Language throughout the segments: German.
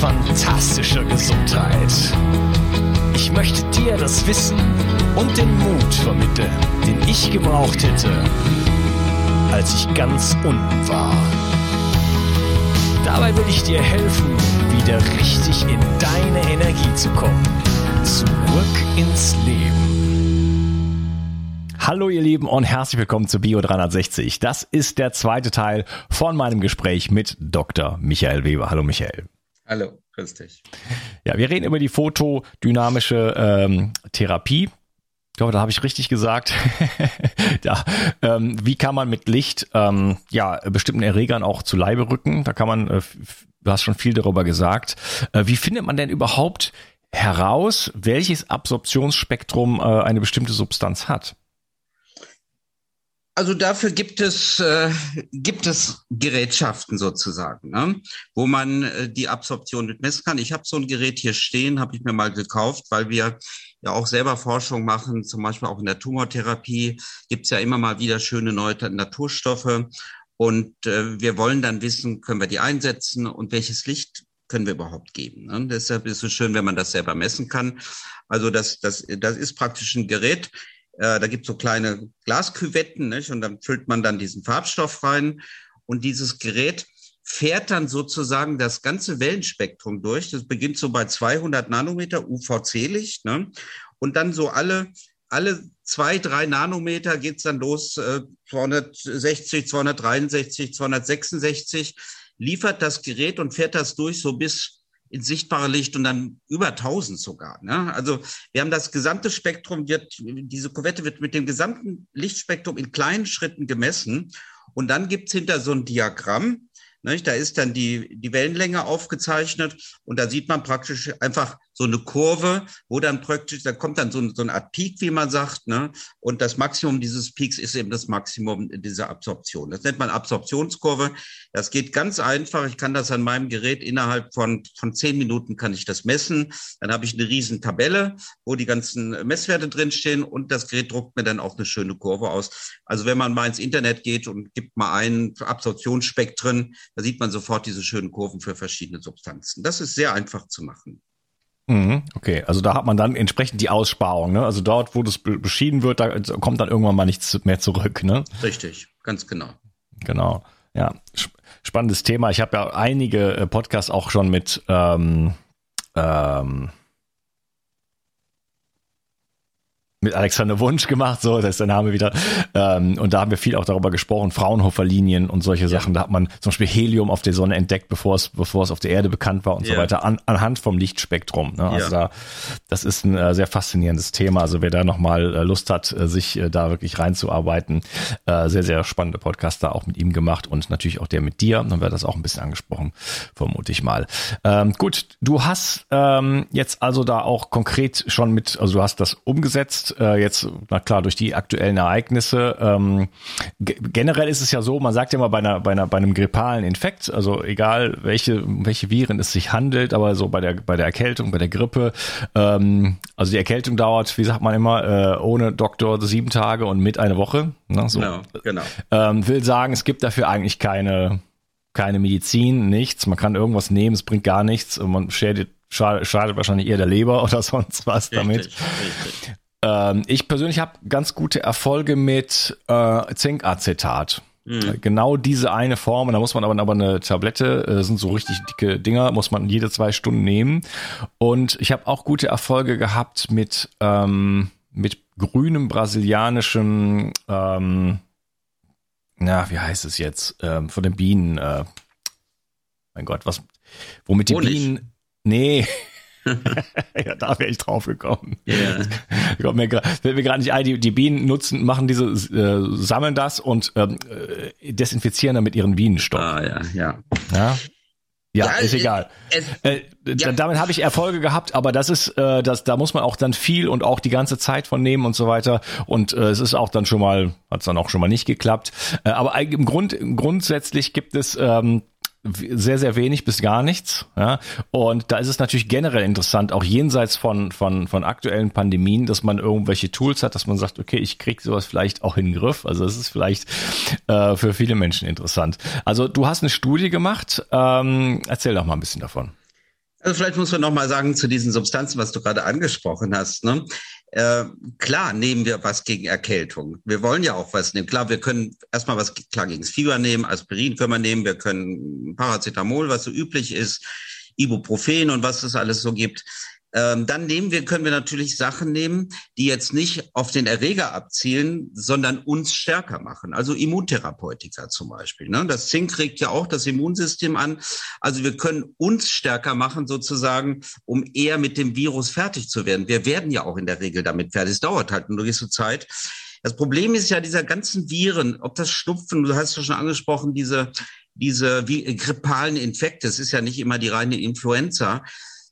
fantastischer Gesundheit. Ich möchte dir das Wissen und den Mut vermitteln, den ich gebraucht hätte, als ich ganz unten war. Dabei will ich dir helfen, wieder richtig in deine Energie zu kommen. Zurück ins Leben. Hallo ihr Lieben und herzlich willkommen zu Bio 360. Das ist der zweite Teil von meinem Gespräch mit Dr. Michael Weber. Hallo Michael. Hallo, grüß dich. Ja, wir reden über die fotodynamische ähm, Therapie. Ich glaube, da habe ich richtig gesagt. ja, ähm, wie kann man mit Licht ähm, ja bestimmten Erregern auch zu Leibe rücken? Da kann man, äh, du hast schon viel darüber gesagt. Äh, wie findet man denn überhaupt heraus, welches Absorptionsspektrum äh, eine bestimmte Substanz hat? Also dafür gibt es, äh, gibt es Gerätschaften sozusagen, ne? wo man äh, die Absorption mit messen kann. Ich habe so ein Gerät hier stehen, habe ich mir mal gekauft, weil wir ja auch selber Forschung machen, zum Beispiel auch in der Tumortherapie gibt es ja immer mal wieder schöne neue Naturstoffe. Und äh, wir wollen dann wissen, können wir die einsetzen und welches Licht können wir überhaupt geben. Ne? Deshalb ist es schön, wenn man das selber messen kann. Also das, das, das ist praktisch ein Gerät, äh, da gibt es so kleine Glasküvetten nicht? und dann füllt man dann diesen Farbstoff rein. Und dieses Gerät fährt dann sozusagen das ganze Wellenspektrum durch. Das beginnt so bei 200 Nanometer UVC-Licht. Ne? Und dann so alle, alle zwei, drei Nanometer geht's dann los, äh, 260, 263, 266, liefert das Gerät und fährt das durch so bis ins sichtbare Licht und dann über 1000 sogar. Ne? Also wir haben das gesamte Spektrum, wird, diese Kuvette wird mit dem gesamten Lichtspektrum in kleinen Schritten gemessen. Und dann gibt's hinter so ein Diagramm, ne? da ist dann die, die Wellenlänge aufgezeichnet und da sieht man praktisch einfach so eine Kurve, wo dann praktisch, da kommt dann so, so eine Art Peak, wie man sagt, ne? Und das Maximum dieses Peaks ist eben das Maximum dieser Absorption. Das nennt man Absorptionskurve. Das geht ganz einfach. Ich kann das an meinem Gerät innerhalb von, von zehn Minuten kann ich das messen. Dann habe ich eine riesen Tabelle, wo die ganzen Messwerte drinstehen und das Gerät druckt mir dann auch eine schöne Kurve aus. Also wenn man mal ins Internet geht und gibt mal ein Absorptionsspektren, da sieht man sofort diese schönen Kurven für verschiedene Substanzen. Das ist sehr einfach zu machen. Mhm, okay, also da hat man dann entsprechend die Aussparung, ne? Also dort, wo das beschieden wird, da kommt dann irgendwann mal nichts mehr zurück, ne? Richtig, ganz genau. Genau, ja. Spannendes Thema. Ich habe ja einige äh, Podcasts auch schon mit ähm, ähm, mit Alexander Wunsch gemacht, so, das ist der Name wieder. Ähm, und da haben wir viel auch darüber gesprochen, Fraunhofer-Linien und solche ja. Sachen. Da hat man zum Beispiel Helium auf der Sonne entdeckt, bevor es, bevor es auf der Erde bekannt war und ja. so weiter, an, anhand vom Lichtspektrum. Ne? Also ja. da, das ist ein äh, sehr faszinierendes Thema. Also wer da nochmal äh, Lust hat, äh, sich äh, da wirklich reinzuarbeiten, äh, sehr, sehr spannende Podcast da auch mit ihm gemacht und natürlich auch der mit dir. Dann wird das auch ein bisschen angesprochen, vermute ich mal. Ähm, gut, du hast ähm, jetzt also da auch konkret schon mit, also du hast das umgesetzt äh, jetzt, na klar, durch die aktuellen Ereignisse. Ähm, generell ist es ja so, man sagt ja mal bei einer, bei einer, bei einem grippalen Infekt, also egal welche, welche Viren es sich handelt, aber so bei der, bei der Erkältung, bei der Grippe, ähm, also die Erkältung dauert, wie sagt man immer, äh, ohne Doktor sieben Tage und mit eine Woche. Ne, so. Genau, genau. Ähm, will sagen, es gibt dafür eigentlich keine, keine Medizin, nichts. Man kann irgendwas nehmen, es bringt gar nichts und man schädigt schadet, schadet wahrscheinlich eher der Leber oder sonst was damit. Richtig, richtig. Ähm, ich persönlich habe ganz gute Erfolge mit äh, Zinkacetat. Mhm. Genau diese eine Form, und da muss man aber, aber eine Tablette, äh, sind so richtig dicke Dinger, muss man jede zwei Stunden nehmen. Und ich habe auch gute Erfolge gehabt mit, ähm, mit grünem brasilianischem, ähm, na, wie heißt es jetzt, ähm, von den Bienen, äh, mein Gott, was, womit die Honig. Bienen, nee, ja, da wäre ich drauf gekommen. Yeah. Kommt mir fällt mir gerade nicht ein, die, die Bienen nutzen, machen diese, äh, sammeln das und ähm, äh, desinfizieren damit ihren Bienenstock. Ah, ja, ja. Ja, ja, ja ist egal. Es, äh, ja. Damit habe ich Erfolge gehabt, aber das ist, äh, das, da muss man auch dann viel und auch die ganze Zeit von nehmen und so weiter. Und äh, es ist auch dann schon mal, hat es dann auch schon mal nicht geklappt. Äh, aber im Grund, grundsätzlich gibt es ähm, sehr, sehr wenig bis gar nichts. Ja? Und da ist es natürlich generell interessant, auch jenseits von, von, von aktuellen Pandemien, dass man irgendwelche Tools hat, dass man sagt, okay, ich krieg sowas vielleicht auch in den Griff. Also es ist vielleicht äh, für viele Menschen interessant. Also du hast eine Studie gemacht. Ähm, erzähl doch mal ein bisschen davon. Also vielleicht muss man noch mal sagen zu diesen Substanzen, was du gerade angesprochen hast. Ne? Äh, klar nehmen wir was gegen Erkältung. Wir wollen ja auch was nehmen. Klar, wir können erstmal was klar gegen das Fieber nehmen, Aspirin können wir nehmen, wir können Paracetamol, was so üblich ist, Ibuprofen und was es alles so gibt. Ähm, dann nehmen wir, können wir natürlich Sachen nehmen, die jetzt nicht auf den Erreger abzielen, sondern uns stärker machen. Also Immuntherapeutika zum Beispiel. Ne? Das Zink regt ja auch das Immunsystem an. Also wir können uns stärker machen sozusagen, um eher mit dem Virus fertig zu werden. Wir werden ja auch in der Regel damit fertig. Es dauert halt nur gewisse Zeit. Das Problem ist ja dieser ganzen Viren, ob das Schnupfen, du hast ja schon angesprochen, diese diese wie, grippalen Infekte, es ist ja nicht immer die reine Influenza,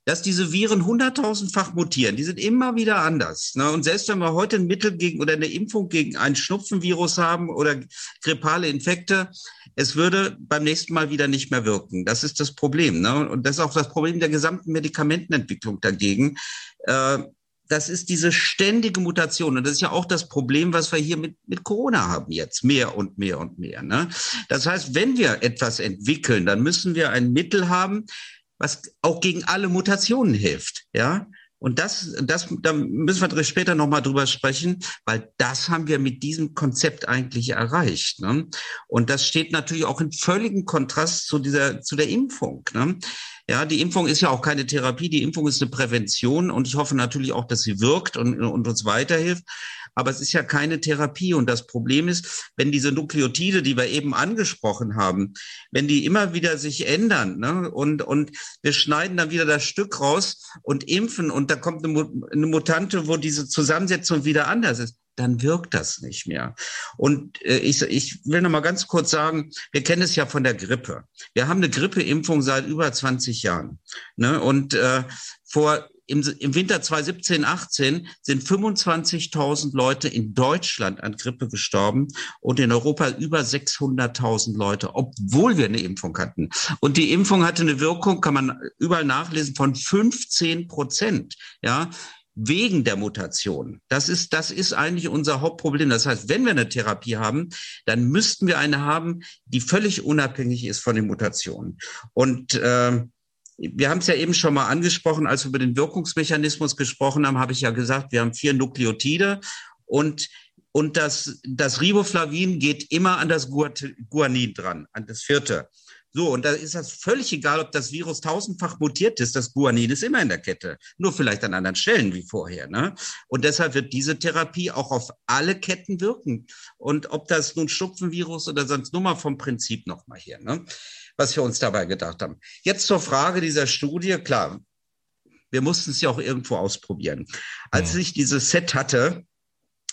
dass diese Viren hunderttausendfach mutieren. Die sind immer wieder anders. Ne? Und selbst wenn wir heute ein Mittel gegen oder eine Impfung gegen ein Schnupfenvirus haben oder grippale Infekte, es würde beim nächsten Mal wieder nicht mehr wirken. Das ist das Problem. Ne? Und das ist auch das Problem der gesamten Medikamentenentwicklung dagegen. Äh, das ist diese ständige Mutation. Und das ist ja auch das Problem, was wir hier mit, mit Corona haben jetzt. Mehr und mehr und mehr. Ne? Das heißt, wenn wir etwas entwickeln, dann müssen wir ein Mittel haben, was auch gegen alle Mutationen hilft, ja. Und das, das, da müssen wir später nochmal drüber sprechen, weil das haben wir mit diesem Konzept eigentlich erreicht. Ne? Und das steht natürlich auch in völligem Kontrast zu dieser, zu der Impfung. Ne? Ja, die Impfung ist ja auch keine Therapie, die Impfung ist eine Prävention und ich hoffe natürlich auch, dass sie wirkt und, und uns weiterhilft aber es ist ja keine Therapie. Und das Problem ist, wenn diese Nukleotide, die wir eben angesprochen haben, wenn die immer wieder sich ändern ne, und, und wir schneiden dann wieder das Stück raus und impfen und da kommt eine, eine Mutante, wo diese Zusammensetzung wieder anders ist, dann wirkt das nicht mehr. Und äh, ich, ich will noch mal ganz kurz sagen, wir kennen es ja von der Grippe. Wir haben eine Grippeimpfung seit über 20 Jahren. Ne? Und äh, vor im, im Winter 2017, 18 sind 25.000 Leute in Deutschland an Grippe gestorben und in Europa über 600.000 Leute, obwohl wir eine Impfung hatten. Und die Impfung hatte eine Wirkung, kann man überall nachlesen, von 15 Prozent. Ja, wegen der Mutation. Das ist, das ist eigentlich unser Hauptproblem. Das heißt, wenn wir eine Therapie haben, dann müssten wir eine haben, die völlig unabhängig ist von den Mutationen. Und äh, wir haben es ja eben schon mal angesprochen, als wir über den Wirkungsmechanismus gesprochen haben, habe ich ja gesagt, wir haben vier Nukleotide und und das, das Riboflavin geht immer an das Guanin dran, an das vierte. So, und da ist das völlig egal, ob das Virus tausendfach mutiert ist. Das Guanin ist immer in der Kette. Nur vielleicht an anderen Stellen wie vorher. Ne? Und deshalb wird diese Therapie auch auf alle Ketten wirken. Und ob das nun Schnupfenvirus oder sonst nur mal vom Prinzip nochmal hier, ne? Was wir uns dabei gedacht haben. Jetzt zur Frage dieser Studie. Klar, wir mussten es ja auch irgendwo ausprobieren. Als ich dieses Set hatte,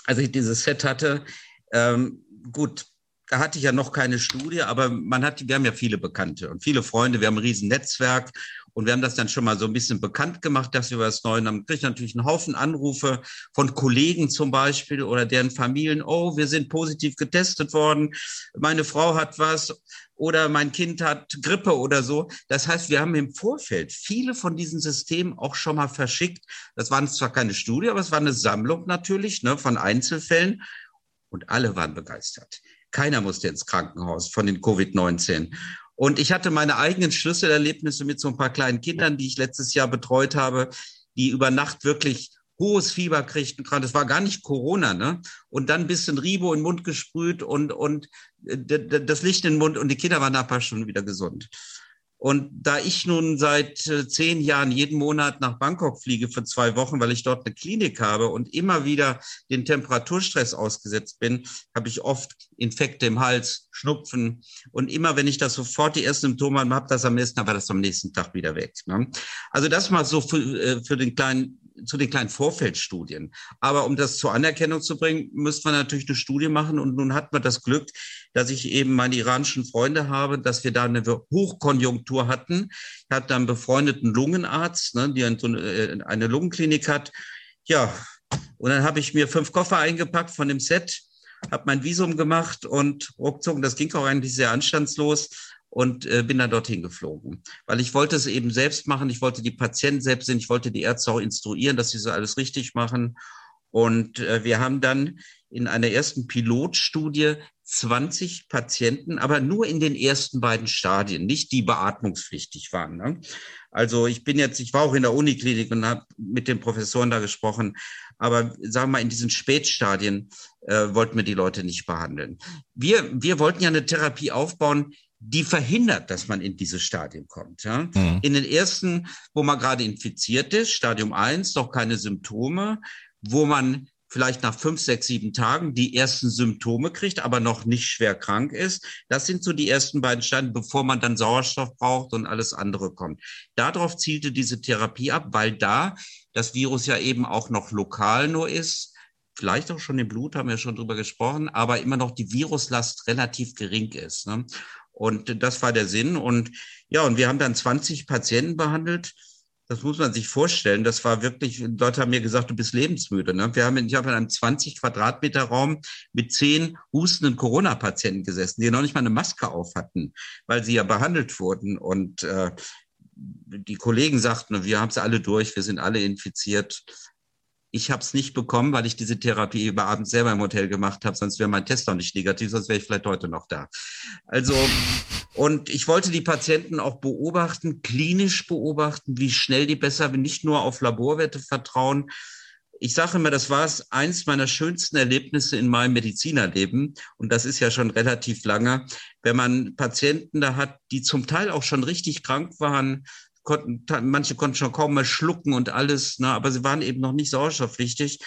als ich dieses Set hatte, ähm, gut, da hatte ich ja noch keine Studie, aber man hat, wir haben ja viele Bekannte und viele Freunde, wir haben ein riesen Netzwerk und wir haben das dann schon mal so ein bisschen bekannt gemacht, dass wir was Neues haben. Kriegt natürlich einen Haufen Anrufe von Kollegen zum Beispiel oder deren Familien. Oh, wir sind positiv getestet worden. Meine Frau hat was oder mein Kind hat Grippe oder so. Das heißt, wir haben im Vorfeld viele von diesen Systemen auch schon mal verschickt. Das waren zwar keine Studie, aber es war eine Sammlung natürlich ne, von Einzelfällen und alle waren begeistert. Keiner musste ins Krankenhaus von den Covid-19. Und ich hatte meine eigenen Schlüsselerlebnisse mit so ein paar kleinen Kindern, die ich letztes Jahr betreut habe, die über Nacht wirklich hohes Fieber kriegten. Das war gar nicht Corona, ne? Und dann ein bisschen Ribo in den Mund gesprüht und, und äh, das Licht in den Mund und die Kinder waren nach ein paar Stunden wieder gesund. Und da ich nun seit äh, zehn Jahren jeden Monat nach Bangkok fliege für zwei Wochen, weil ich dort eine Klinik habe und immer wieder den Temperaturstress ausgesetzt bin, habe ich oft Infekte im Hals, Schnupfen. Und immer, wenn ich das sofort die ersten Symptome habe, das am nächsten, aber das am nächsten Tag wieder weg. Ne? Also das mal so für, äh, für den kleinen zu den kleinen Vorfeldstudien. Aber um das zur Anerkennung zu bringen, müsste man natürlich eine Studie machen. Und nun hat man das Glück, dass ich eben meine iranischen Freunde habe, dass wir da eine Hochkonjunktur hatten. Ich hatte einen befreundeten Lungenarzt, ne, der äh, eine Lungenklinik hat. Ja, und dann habe ich mir fünf Koffer eingepackt von dem Set, habe mein Visum gemacht und ruckzuck, das ging auch eigentlich sehr anstandslos, und äh, bin dann dorthin geflogen, weil ich wollte es eben selbst machen. Ich wollte die Patienten selbst sehen. Ich wollte die Ärzte auch instruieren, dass sie so alles richtig machen. Und äh, wir haben dann in einer ersten Pilotstudie 20 Patienten, aber nur in den ersten beiden Stadien, nicht die beatmungspflichtig waren. Ne? Also ich bin jetzt, ich war auch in der Uniklinik und habe mit den Professoren da gesprochen, aber sagen wir mal, in diesen Spätstadien äh, wollten wir die Leute nicht behandeln. Wir, wir wollten ja eine Therapie aufbauen, die verhindert, dass man in diese Stadien kommt. Ja? Mhm. In den ersten, wo man gerade infiziert ist, Stadium 1, noch keine Symptome, wo man vielleicht nach fünf, sechs, sieben Tagen die ersten Symptome kriegt, aber noch nicht schwer krank ist. Das sind so die ersten beiden Stadien, bevor man dann Sauerstoff braucht und alles andere kommt. Darauf zielte diese Therapie ab, weil da das Virus ja eben auch noch lokal nur ist vielleicht auch schon im Blut, haben wir schon drüber gesprochen, aber immer noch die Viruslast relativ gering ist. Ne? Und das war der Sinn. Und ja, und wir haben dann 20 Patienten behandelt. Das muss man sich vorstellen. Das war wirklich, Leute haben mir gesagt, du bist lebensmüde. Ne? Wir haben, ich habe in einem 20 Quadratmeter Raum mit zehn hustenden Corona-Patienten gesessen, die noch nicht mal eine Maske auf hatten, weil sie ja behandelt wurden. Und äh, die Kollegen sagten, wir haben es alle durch, wir sind alle infiziert. Ich habe es nicht bekommen, weil ich diese Therapie über Abend selber im Hotel gemacht habe, sonst wäre mein Test noch nicht negativ, sonst wäre ich vielleicht heute noch da. Also, und ich wollte die Patienten auch beobachten, klinisch beobachten, wie schnell die besser, nicht nur auf Laborwerte vertrauen. Ich sage immer, das war es eins meiner schönsten Erlebnisse in meinem Medizinerleben. Und das ist ja schon relativ lange, wenn man Patienten da hat, die zum Teil auch schon richtig krank waren, konnten, manche konnten schon kaum mehr schlucken und alles, ne, aber sie waren eben noch nicht sauerstoffpflichtig.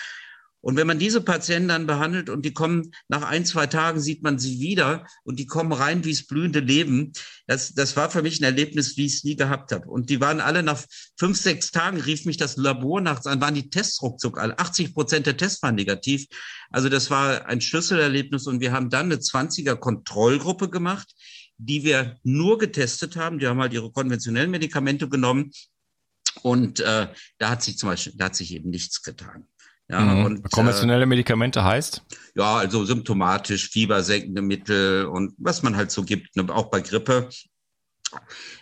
Und wenn man diese Patienten dann behandelt und die kommen nach ein, zwei Tagen, sieht man sie wieder und die kommen rein wie das blühende Leben. Das, das war für mich ein Erlebnis, wie ich es nie gehabt habe. Und die waren alle nach fünf, sechs Tagen, rief mich das Labor nachts an, waren die Tests ruckzuck alle. 80 Prozent der Tests waren negativ. Also das war ein Schlüsselerlebnis und wir haben dann eine 20er Kontrollgruppe gemacht die wir nur getestet haben. Die haben halt ihre konventionellen Medikamente genommen und äh, da hat sich zum Beispiel, da hat sich eben nichts getan. Ja, mhm. und, Konventionelle äh, Medikamente heißt? Ja, also symptomatisch, fiebersenkende Mittel und was man halt so gibt, ne, auch bei Grippe.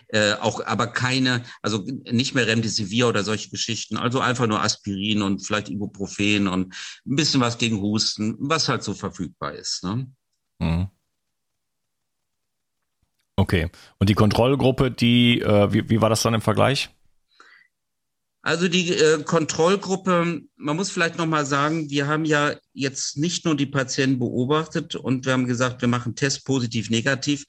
Äh, auch aber keine, also nicht mehr Remdesivir oder solche Geschichten, also einfach nur Aspirin und vielleicht Ibuprofen und ein bisschen was gegen Husten, was halt so verfügbar ist. Ne? Mhm. Okay. Und die Kontrollgruppe, die, äh, wie, wie war das dann im Vergleich? Also die äh, Kontrollgruppe, man muss vielleicht nochmal sagen, wir haben ja jetzt nicht nur die Patienten beobachtet und wir haben gesagt, wir machen Test positiv, negativ.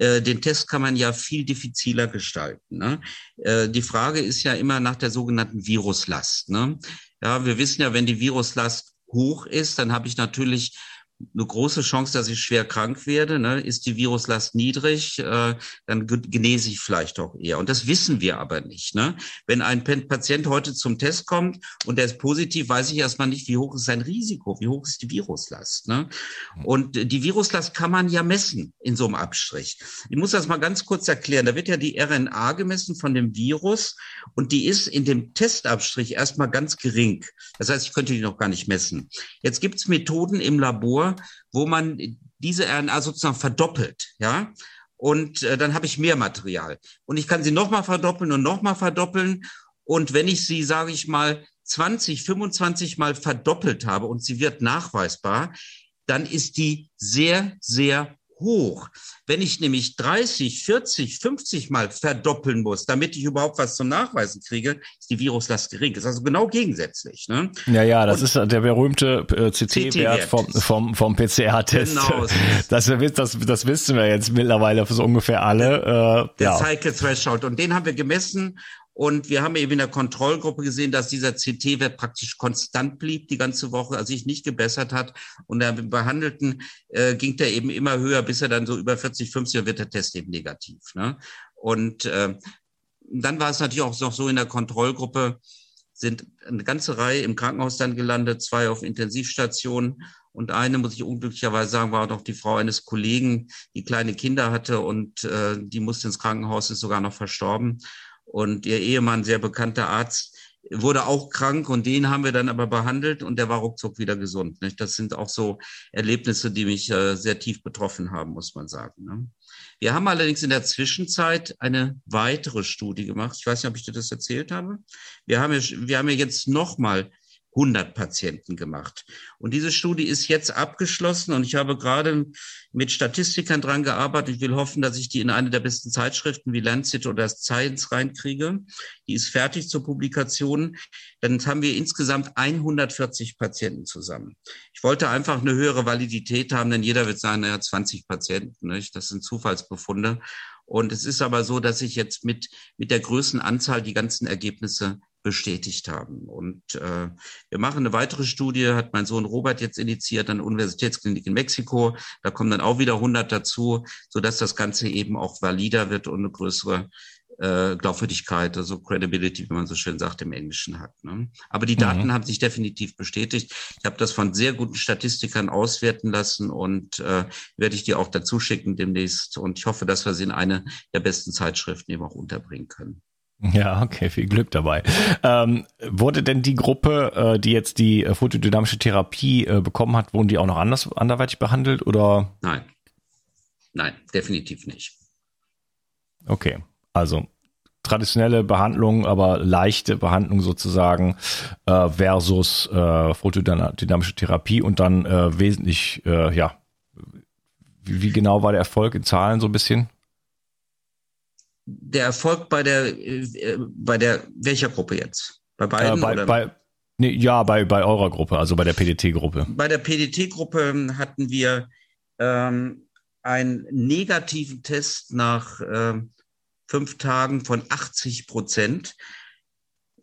äh, den Test kann man ja viel diffiziler gestalten. Ne? Äh, die Frage ist ja immer nach der sogenannten Viruslast. Ne? Ja, wir wissen ja, wenn die Viruslast hoch ist, dann habe ich natürlich eine große Chance, dass ich schwer krank werde. Ne? Ist die Viruslast niedrig, äh, dann genese ich vielleicht auch eher. Und das wissen wir aber nicht. Ne? Wenn ein Patient heute zum Test kommt und der ist positiv, weiß ich erstmal nicht, wie hoch ist sein Risiko, wie hoch ist die Viruslast. Ne? Und die Viruslast kann man ja messen in so einem Abstrich. Ich muss das mal ganz kurz erklären. Da wird ja die RNA gemessen von dem Virus und die ist in dem Testabstrich erstmal ganz gering. Das heißt, ich könnte die noch gar nicht messen. Jetzt gibt es Methoden im Labor, wo man diese RNA sozusagen verdoppelt, ja. Und äh, dann habe ich mehr Material. Und ich kann sie nochmal verdoppeln und nochmal verdoppeln. Und wenn ich sie, sage ich mal, 20, 25 Mal verdoppelt habe und sie wird nachweisbar, dann ist die sehr, sehr hoch. Wenn ich nämlich 30, 40, 50 Mal verdoppeln muss, damit ich überhaupt was zum Nachweisen kriege, ist die Viruslast gering. Das ist also genau gegensätzlich. Ne? Ja, ja, das Und ist der berühmte äh, CT-Wert vom, vom, vom PCR-Test. Genau. Das, das, das wissen wir jetzt mittlerweile so ungefähr alle. Äh, der ja. Cycle Threshold. Und den haben wir gemessen und wir haben eben in der Kontrollgruppe gesehen, dass dieser CT-Wert praktisch konstant blieb die ganze Woche, also sich nicht gebessert hat. Und der Behandelten äh, ging der eben immer höher, bis er dann so über 40, 50 wird der Test eben negativ. Ne? Und äh, dann war es natürlich auch noch so in der Kontrollgruppe, sind eine ganze Reihe im Krankenhaus dann gelandet, zwei auf Intensivstationen. Und eine, muss ich unglücklicherweise sagen, war doch die Frau eines Kollegen, die kleine Kinder hatte und äh, die musste ins Krankenhaus, ist sogar noch verstorben. Und ihr Ehemann, sehr bekannter Arzt, wurde auch krank und den haben wir dann aber behandelt und der war ruckzuck wieder gesund. Nicht? Das sind auch so Erlebnisse, die mich äh, sehr tief betroffen haben, muss man sagen. Ne? Wir haben allerdings in der Zwischenzeit eine weitere Studie gemacht. Ich weiß nicht, ob ich dir das erzählt habe. Wir haben ja, wir haben ja jetzt nochmal 100 Patienten gemacht. Und diese Studie ist jetzt abgeschlossen und ich habe gerade mit Statistikern dran gearbeitet. Ich will hoffen, dass ich die in eine der besten Zeitschriften wie Lancet oder Science reinkriege. Die ist fertig zur Publikation. Dann haben wir insgesamt 140 Patienten zusammen. Ich wollte einfach eine höhere Validität haben, denn jeder wird sagen, naja, 20 Patienten, nicht? das sind Zufallsbefunde. Und es ist aber so, dass ich jetzt mit, mit der Größenanzahl die ganzen Ergebnisse bestätigt haben. Und äh, wir machen eine weitere Studie, hat mein Sohn Robert jetzt initiiert an der Universitätsklinik in Mexiko. Da kommen dann auch wieder 100 dazu, so dass das Ganze eben auch valider wird und eine größere äh, Glaubwürdigkeit, also Credibility, wie man so schön sagt, im Englischen hat. Ne? Aber die Daten mhm. haben sich definitiv bestätigt. Ich habe das von sehr guten Statistikern auswerten lassen und äh, werde ich dir auch dazu schicken demnächst. Und ich hoffe, dass wir sie in eine der besten Zeitschriften eben auch unterbringen können. Ja, okay, viel Glück dabei. Ähm, wurde denn die Gruppe, äh, die jetzt die äh, photodynamische Therapie äh, bekommen hat, wurden die auch noch anders anderweitig behandelt oder? Nein, nein, definitiv nicht. Okay, also traditionelle Behandlung, aber leichte Behandlung sozusagen äh, versus äh, photodynamische Therapie und dann äh, wesentlich, ja, wie, wie genau war der Erfolg in Zahlen so ein bisschen? Der Erfolg bei der, äh, bei der, welcher Gruppe jetzt? Bei beiden? Äh, bei, oder? Bei, nee, ja, bei, bei eurer Gruppe, also bei der PDT-Gruppe. Bei der PDT-Gruppe hatten wir ähm, einen negativen Test nach äh, fünf Tagen von 80 Prozent.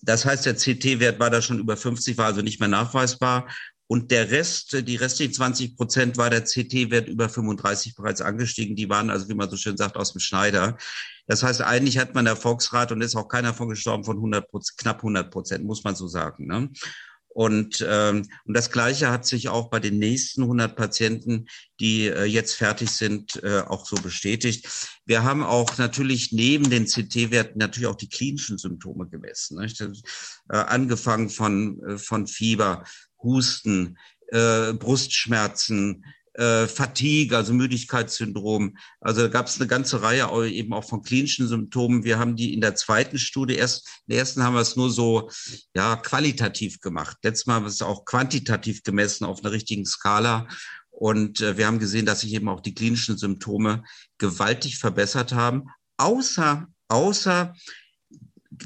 Das heißt, der CT-Wert war da schon über 50, war also nicht mehr nachweisbar. Und der Rest, die restlichen 20 Prozent war der CT-Wert über 35 bereits angestiegen. Die waren also, wie man so schön sagt, aus dem Schneider. Das heißt, eigentlich hat man Erfolgsrat und ist auch keiner von gestorben von 100 knapp 100 Prozent, muss man so sagen. Ne? Und, ähm, und das Gleiche hat sich auch bei den nächsten 100 Patienten, die äh, jetzt fertig sind, äh, auch so bestätigt. Wir haben auch natürlich neben den CT-Werten natürlich auch die klinischen Symptome gemessen. Nicht? Äh, angefangen von, äh, von Fieber, Husten, äh, Brustschmerzen, äh, Fatigue, also Müdigkeitssyndrom. Also da gab es eine ganze Reihe eben auch von klinischen Symptomen. Wir haben die in der zweiten Studie erst, in der ersten haben wir es nur so ja qualitativ gemacht. Letztes Mal haben wir es auch quantitativ gemessen auf einer richtigen Skala. Und äh, wir haben gesehen, dass sich eben auch die klinischen Symptome gewaltig verbessert haben, außer, außer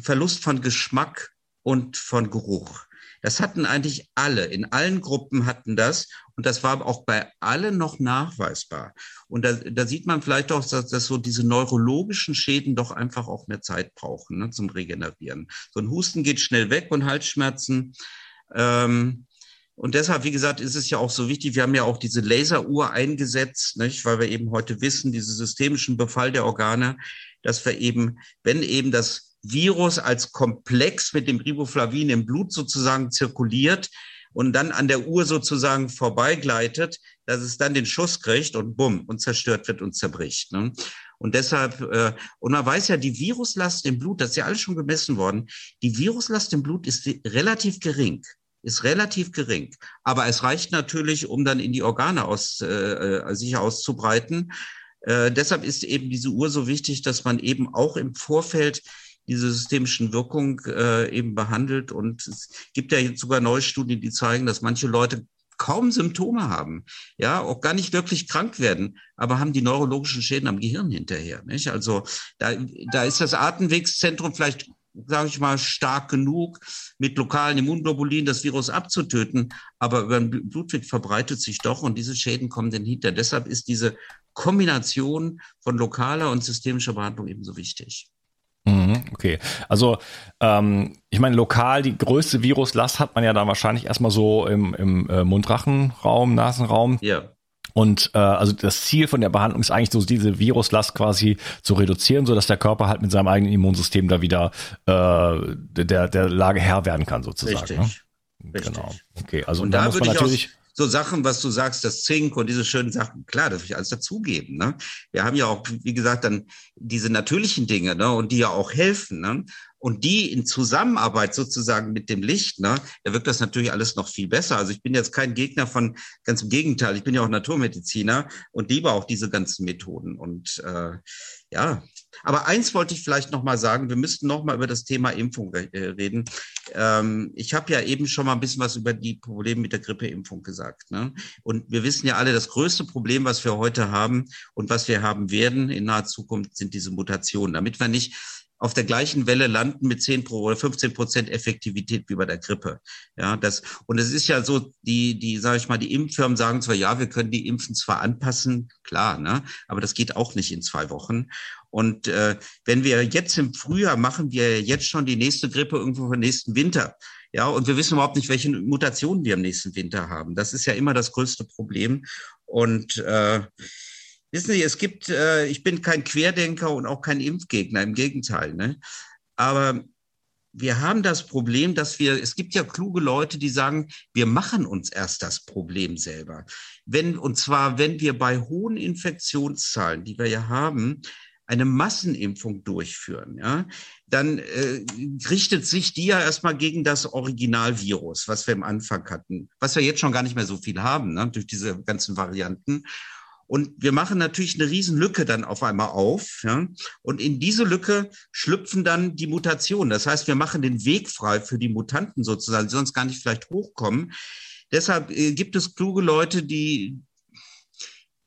Verlust von Geschmack und von Geruch. Das hatten eigentlich alle, in allen Gruppen hatten das. Und das war auch bei allen noch nachweisbar. Und da, da sieht man vielleicht auch, dass, dass so diese neurologischen Schäden doch einfach auch mehr Zeit brauchen ne, zum Regenerieren. So ein Husten geht schnell weg und Halsschmerzen. Ähm, und deshalb, wie gesagt, ist es ja auch so wichtig, wir haben ja auch diese Laseruhr eingesetzt, nicht? weil wir eben heute wissen, diese systemischen Befall der Organe, dass wir eben, wenn eben das Virus als Komplex mit dem Riboflavin im Blut sozusagen zirkuliert und dann an der Uhr sozusagen vorbeigleitet, dass es dann den Schuss kriegt und bumm und zerstört wird und zerbricht. Ne? Und deshalb, äh, und man weiß ja, die Viruslast im Blut, das ist ja alles schon gemessen worden, die Viruslast im Blut ist relativ gering ist relativ gering. Aber es reicht natürlich, um dann in die Organe aus, äh, sich auszubreiten. Äh, deshalb ist eben diese Uhr so wichtig, dass man eben auch im Vorfeld diese systemischen Wirkung äh, eben behandelt. Und es gibt ja jetzt sogar neue Studien, die zeigen, dass manche Leute kaum Symptome haben, ja, auch gar nicht wirklich krank werden, aber haben die neurologischen Schäden am Gehirn hinterher. Nicht? Also da, da ist das Atemwegszentrum vielleicht sage ich mal, stark genug, mit lokalen Immunglobulin das Virus abzutöten. Aber über den Blutweg verbreitet sich doch und diese Schäden kommen dann hinter. Deshalb ist diese Kombination von lokaler und systemischer Behandlung ebenso wichtig. Mhm, okay, also ähm, ich meine, lokal die größte Viruslast hat man ja dann wahrscheinlich erstmal so im, im äh, Mundrachenraum, Nasenraum. Ja. Und äh, also das Ziel von der Behandlung ist eigentlich so, diese Viruslast quasi zu reduzieren, so dass der Körper halt mit seinem eigenen Immunsystem da wieder äh, der, der Lage Herr werden kann, sozusagen. Richtig. Ne? Richtig. Genau. Okay, also und da, da muss man natürlich so Sachen, was du sagst, das Zink und diese schönen Sachen, klar, das will ich alles dazugeben. Ne? Wir haben ja auch, wie gesagt, dann diese natürlichen Dinge, ne, und die ja auch helfen. Ne? Und die in Zusammenarbeit sozusagen mit dem Licht, ne, da wirkt das natürlich alles noch viel besser. Also ich bin jetzt kein Gegner von, ganz im Gegenteil, ich bin ja auch Naturmediziner und liebe auch diese ganzen Methoden. Und äh, ja, aber eins wollte ich vielleicht noch mal sagen, wir müssten noch mal über das Thema Impfung äh, reden. Ähm, ich habe ja eben schon mal ein bisschen was über die Probleme mit der Grippeimpfung gesagt. Ne? Und wir wissen ja alle, das größte Problem, was wir heute haben und was wir haben werden in naher Zukunft, sind diese Mutationen. Damit wir nicht auf der gleichen Welle landen mit 10 pro oder 15 Prozent Effektivität wie bei der Grippe. Ja, das, und es ist ja so, die, die, sage ich mal, die Impffirmen sagen zwar, ja, wir können die Impfen zwar anpassen, klar, ne, aber das geht auch nicht in zwei Wochen. Und äh, wenn wir jetzt im Frühjahr machen, wir jetzt schon die nächste Grippe irgendwo für den nächsten Winter. Ja, und wir wissen überhaupt nicht, welche Mutationen wir im nächsten Winter haben. Das ist ja immer das größte Problem. Und äh, Wissen Sie, es gibt, äh, ich bin kein Querdenker und auch kein Impfgegner, im Gegenteil. Ne? Aber wir haben das Problem, dass wir, es gibt ja kluge Leute, die sagen, wir machen uns erst das Problem selber. Wenn, und zwar, wenn wir bei hohen Infektionszahlen, die wir ja haben, eine Massenimpfung durchführen, ja, dann äh, richtet sich die ja erstmal gegen das Originalvirus, was wir am Anfang hatten, was wir jetzt schon gar nicht mehr so viel haben, ne, durch diese ganzen Varianten. Und wir machen natürlich eine Riesenlücke dann auf einmal auf. Ja? Und in diese Lücke schlüpfen dann die Mutationen. Das heißt, wir machen den Weg frei für die Mutanten sozusagen, die sonst gar nicht vielleicht hochkommen. Deshalb äh, gibt es kluge Leute, die,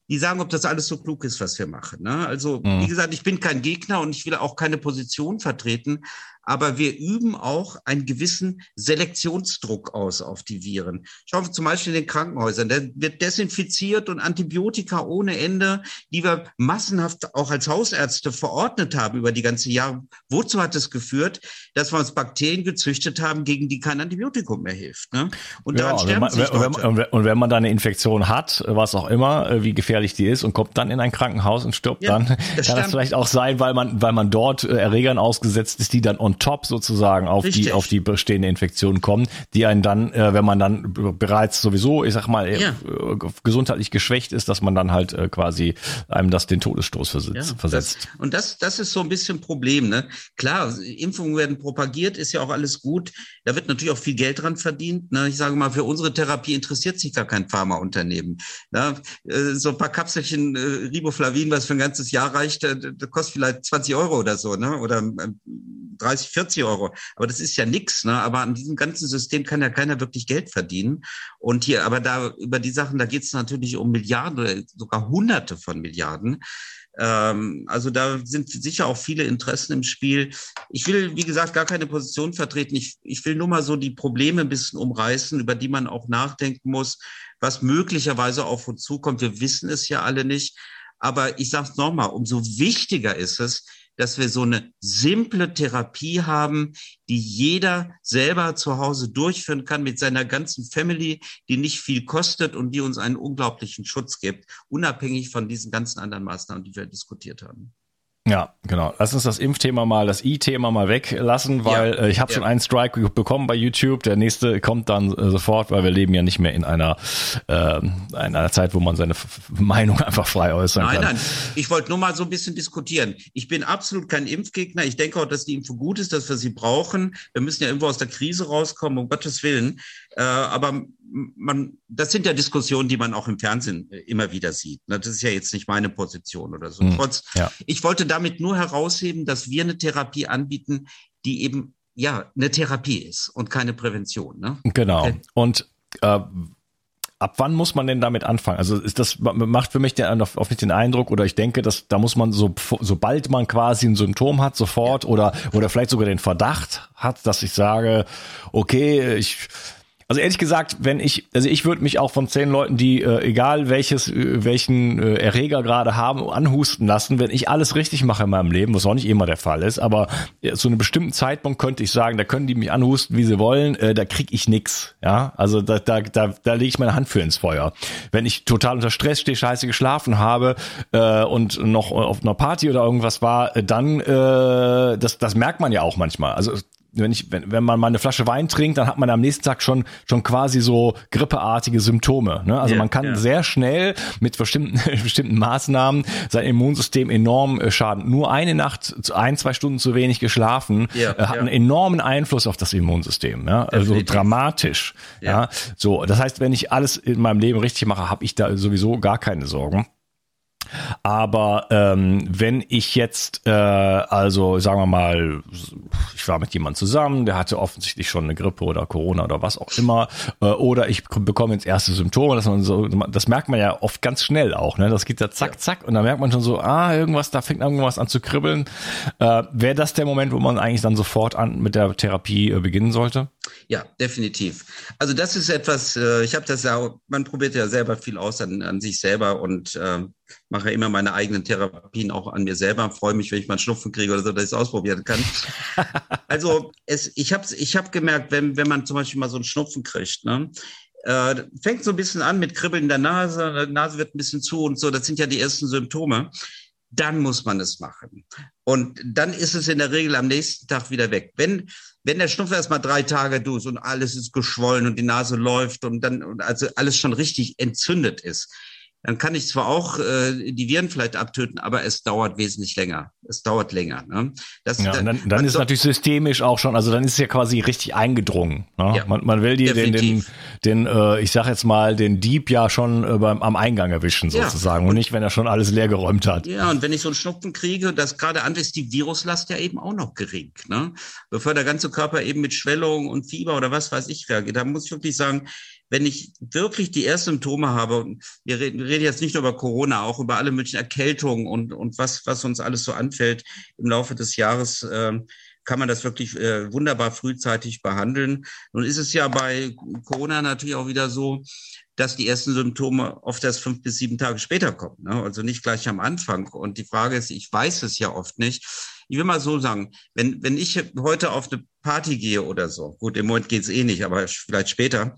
die sagen, ob das alles so klug ist, was wir machen. Ne? Also, mhm. wie gesagt, ich bin kein Gegner und ich will auch keine Position vertreten, aber wir üben auch einen gewissen Selektionsdruck aus auf die Viren. Schauen wir zum Beispiel in den Krankenhäusern. Da wird desinfiziert und Antibiotika ohne Ende, die wir massenhaft auch als Hausärzte verordnet haben über die ganze Jahre. Wozu hat es geführt, dass wir uns Bakterien gezüchtet haben, gegen die kein Antibiotikum mehr hilft? Ne? Und ja, daran sterben man, sich Leute. Und wenn man da eine Infektion hat, was auch immer, äh, wie gefährlich die ist, und kommt dann in ein Krankenhaus und stirbt ja, dann, das kann stimmt. das vielleicht auch sein, weil man, weil man dort äh, Erregern ausgesetzt ist, die dann on top sozusagen auf Richtig. die auf die bestehende Infektion kommen, die einen dann, äh, wenn man dann bereits sowieso, ich sag mal, ja. äh, gesundheitlich geschwächt ist, dass man dann halt äh, quasi einem das den Todesstoß versetzt. Ja, versetzt. Das, und das, das ist so ein bisschen Problem. Ne? Klar, Impfungen werden propagiert, ist ja auch alles gut. Da wird natürlich auch viel Geld dran verdient. Ne? Ich sage mal, für unsere Therapie interessiert sich gar kein Pharmaunternehmen. Ne? Äh, so ein paar Kapselchen äh, Riboflavin, was für ein ganzes Jahr reicht, das kostet vielleicht 20 Euro oder so, ne? oder 30, 40 Euro. Aber das ist ja nix. Ne? Aber an diesem ganzen System kann ja keiner wirklich Geld verdienen. Und hier, aber da über die Sachen, da geht es natürlich um Milliarden oder sogar Hunderte von Milliarden. Ähm, also da sind sicher auch viele Interessen im Spiel. Ich will, wie gesagt, gar keine Position vertreten. Ich, ich will nur mal so die Probleme ein bisschen umreißen, über die man auch nachdenken muss, was möglicherweise auf uns zukommt. Wir wissen es ja alle nicht. Aber ich sage es nochmal, umso wichtiger ist es, dass wir so eine simple Therapie haben, die jeder selber zu Hause durchführen kann mit seiner ganzen Family, die nicht viel kostet und die uns einen unglaublichen Schutz gibt, unabhängig von diesen ganzen anderen Maßnahmen, die wir diskutiert haben. Ja, genau. Lass uns das Impfthema mal, das I-Thema mal weglassen, weil ja, äh, ich habe ja. schon einen Strike bekommen bei YouTube. Der nächste kommt dann äh, sofort, weil wir leben ja nicht mehr in einer, äh, in einer Zeit, wo man seine Meinung einfach frei äußern nein, kann. Nein, nein. Ich wollte nur mal so ein bisschen diskutieren. Ich bin absolut kein Impfgegner. Ich denke auch, dass die Impfung gut ist, dass wir sie brauchen. Wir müssen ja irgendwo aus der Krise rauskommen, um Gottes Willen. Äh, aber man, das sind ja Diskussionen, die man auch im Fernsehen äh, immer wieder sieht. Das ist ja jetzt nicht meine Position oder so. Mhm, Trotz, ja. ich wollte damit nur herausheben, dass wir eine Therapie anbieten, die eben ja eine Therapie ist und keine Prävention. Ne? Genau. Und äh, ab wann muss man denn damit anfangen? Also ist das macht für mich den, auf mich den Eindruck oder ich denke, dass da muss man so sobald man quasi ein Symptom hat sofort oder oder vielleicht sogar den Verdacht hat, dass ich sage, okay, ich also ehrlich gesagt, wenn ich, also ich würde mich auch von zehn Leuten, die äh, egal welches, äh, welchen äh, Erreger gerade haben, anhusten lassen, wenn ich alles richtig mache in meinem Leben, was auch nicht immer der Fall ist, aber ja, zu einem bestimmten Zeitpunkt könnte ich sagen, da können die mich anhusten, wie sie wollen, äh, da krieg ich nix. Ja, also da, da, da, da lege ich meine Hand für ins Feuer. Wenn ich total unter Stress stehe, scheiße geschlafen habe äh, und noch auf einer Party oder irgendwas war, äh, dann äh, das, das merkt man ja auch manchmal. Also wenn ich, wenn, wenn man mal eine Flasche Wein trinkt, dann hat man am nächsten Tag schon schon quasi so grippeartige Symptome. Ne? Also yeah, man kann yeah. sehr schnell mit bestimmten bestimmten Maßnahmen sein Immunsystem enorm äh, schaden. Nur eine Nacht, ein zwei Stunden zu wenig geschlafen, yeah, äh, hat einen enormen Einfluss auf das Immunsystem. Ja? Also Definitiv. dramatisch. Ja, so. Das heißt, wenn ich alles in meinem Leben richtig mache, habe ich da sowieso gar keine Sorgen. Aber ähm, wenn ich jetzt, äh, also sagen wir mal, ich war mit jemandem zusammen, der hatte offensichtlich schon eine Grippe oder Corona oder was auch immer, äh, oder ich bekomme jetzt erste Symptome, dass man so, das merkt man ja oft ganz schnell auch, ne? Das geht ja zack, zack, und dann merkt man schon so, ah, irgendwas, da fängt irgendwas an zu kribbeln. Äh, Wäre das der Moment, wo man eigentlich dann sofort an mit der Therapie äh, beginnen sollte? Ja, definitiv. Also das ist etwas, äh, ich habe das ja, man probiert ja selber viel aus an, an sich selber und äh, mache immer meine eigenen Therapien auch an mir selber. Freue mich, wenn ich mal einen Schnupfen kriege oder so, dass ich es ausprobieren kann. also es, ich habe ich hab gemerkt, wenn, wenn man zum Beispiel mal so einen Schnupfen kriegt, ne, äh, fängt so ein bisschen an mit Kribbeln in der Nase, die Nase wird ein bisschen zu und so, das sind ja die ersten Symptome. Dann muss man es machen. Und dann ist es in der Regel am nächsten Tag wieder weg. Wenn, wenn der Schnupfen erst mal drei Tage durch und alles ist geschwollen und die Nase läuft und dann, also alles schon richtig entzündet ist, dann kann ich zwar auch äh, die Viren vielleicht abtöten, aber es dauert wesentlich länger. Es dauert länger. Ne? Das, ja, dann, dann, dann ist es natürlich systemisch auch schon, also dann ist es ja quasi richtig eingedrungen. Ne? Ja, man, man will die den, den, den äh, ich sag jetzt mal, den Dieb ja schon äh, beim, am Eingang erwischen sozusagen ja. und nicht, wenn er schon alles leer geräumt hat. Ja, und wenn ich so einen Schnupfen kriege, das gerade an ist die Viruslast ja eben auch noch gering. Ne? Bevor der ganze Körper eben mit Schwellung und Fieber oder was weiß ich reagiert, da muss ich wirklich sagen, wenn ich wirklich die ersten Symptome habe, wir reden, wir reden jetzt nicht nur über Corona, auch über alle möglichen Erkältungen und, und was, was uns alles so anfällt im Laufe des Jahres, äh, kann man das wirklich äh, wunderbar frühzeitig behandeln. Nun ist es ja bei Corona natürlich auch wieder so, dass die ersten Symptome oft erst fünf bis sieben Tage später kommen, ne? also nicht gleich am Anfang. Und die Frage ist, ich weiß es ja oft nicht. Ich will mal so sagen, wenn, wenn ich heute auf eine Party gehe oder so, gut, im Moment geht's eh nicht, aber vielleicht später,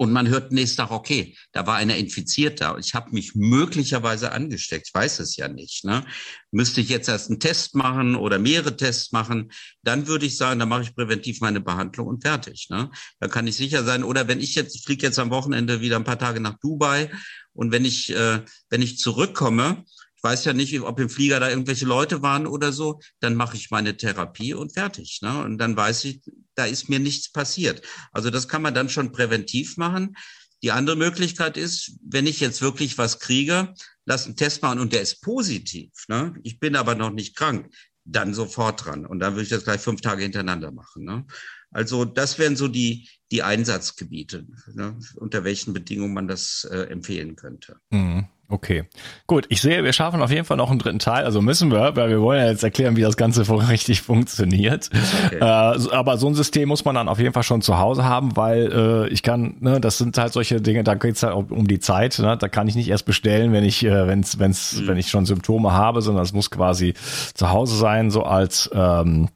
und man hört nächsten Tag, okay, da war einer infiziert da. Ich habe mich möglicherweise angesteckt. Ich weiß es ja nicht. Ne? Müsste ich jetzt erst einen Test machen oder mehrere Tests machen, dann würde ich sagen, da mache ich präventiv meine Behandlung und fertig. Ne? Da kann ich sicher sein. Oder wenn ich jetzt, ich fliege jetzt am Wochenende wieder ein paar Tage nach Dubai und wenn ich, äh, wenn ich zurückkomme, ich weiß ja nicht, ob im Flieger da irgendwelche Leute waren oder so, dann mache ich meine Therapie und fertig. Ne? Und dann weiß ich, da ist mir nichts passiert. Also das kann man dann schon präventiv machen. Die andere Möglichkeit ist, wenn ich jetzt wirklich was kriege, lass einen Test machen und der ist positiv. Ne? Ich bin aber noch nicht krank. dann sofort dran. Und dann würde ich das gleich fünf Tage hintereinander machen. Ne? Also das wären so die, die Einsatzgebiete, ne? unter welchen Bedingungen man das äh, empfehlen könnte. Mhm. Okay, gut. Ich sehe, wir schaffen auf jeden Fall noch einen dritten Teil. Also müssen wir, weil wir wollen ja jetzt erklären, wie das Ganze richtig funktioniert. Okay. Äh, aber so ein System muss man dann auf jeden Fall schon zu Hause haben, weil äh, ich kann, ne, das sind halt solche Dinge, da geht's halt um die Zeit. Ne? Da kann ich nicht erst bestellen, wenn ich, äh, wenn's, wenn's, mhm. wenn ich schon Symptome habe, sondern es muss quasi zu Hause sein, so als ähm,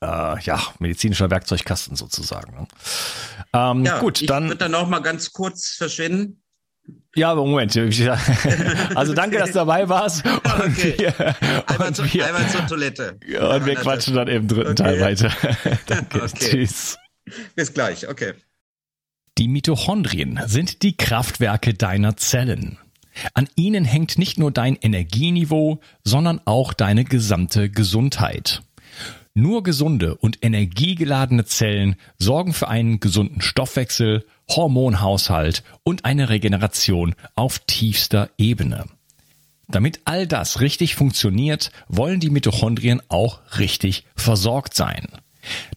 äh, ja, medizinischer Werkzeugkasten sozusagen. Ne? Ähm, ja, gut, ich dann. Ich würde dann auch mal ganz kurz verschwinden. Ja, aber Moment. Also danke, dass du dabei warst. Und okay. wir, einmal, und zu, wir, einmal zur Toilette. Ja, und wir quatschen dann im dritten okay. Teil weiter. danke. Okay. Tschüss. Bis gleich. Okay. Die Mitochondrien sind die Kraftwerke deiner Zellen. An ihnen hängt nicht nur dein Energieniveau, sondern auch deine gesamte Gesundheit. Nur gesunde und energiegeladene Zellen sorgen für einen gesunden Stoffwechsel, Hormonhaushalt und eine Regeneration auf tiefster Ebene. Damit all das richtig funktioniert, wollen die Mitochondrien auch richtig versorgt sein.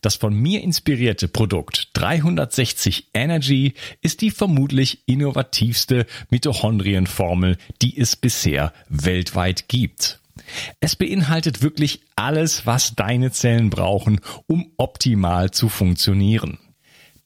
Das von mir inspirierte Produkt 360 Energy ist die vermutlich innovativste Mitochondrienformel, die es bisher weltweit gibt. Es beinhaltet wirklich alles, was deine Zellen brauchen, um optimal zu funktionieren.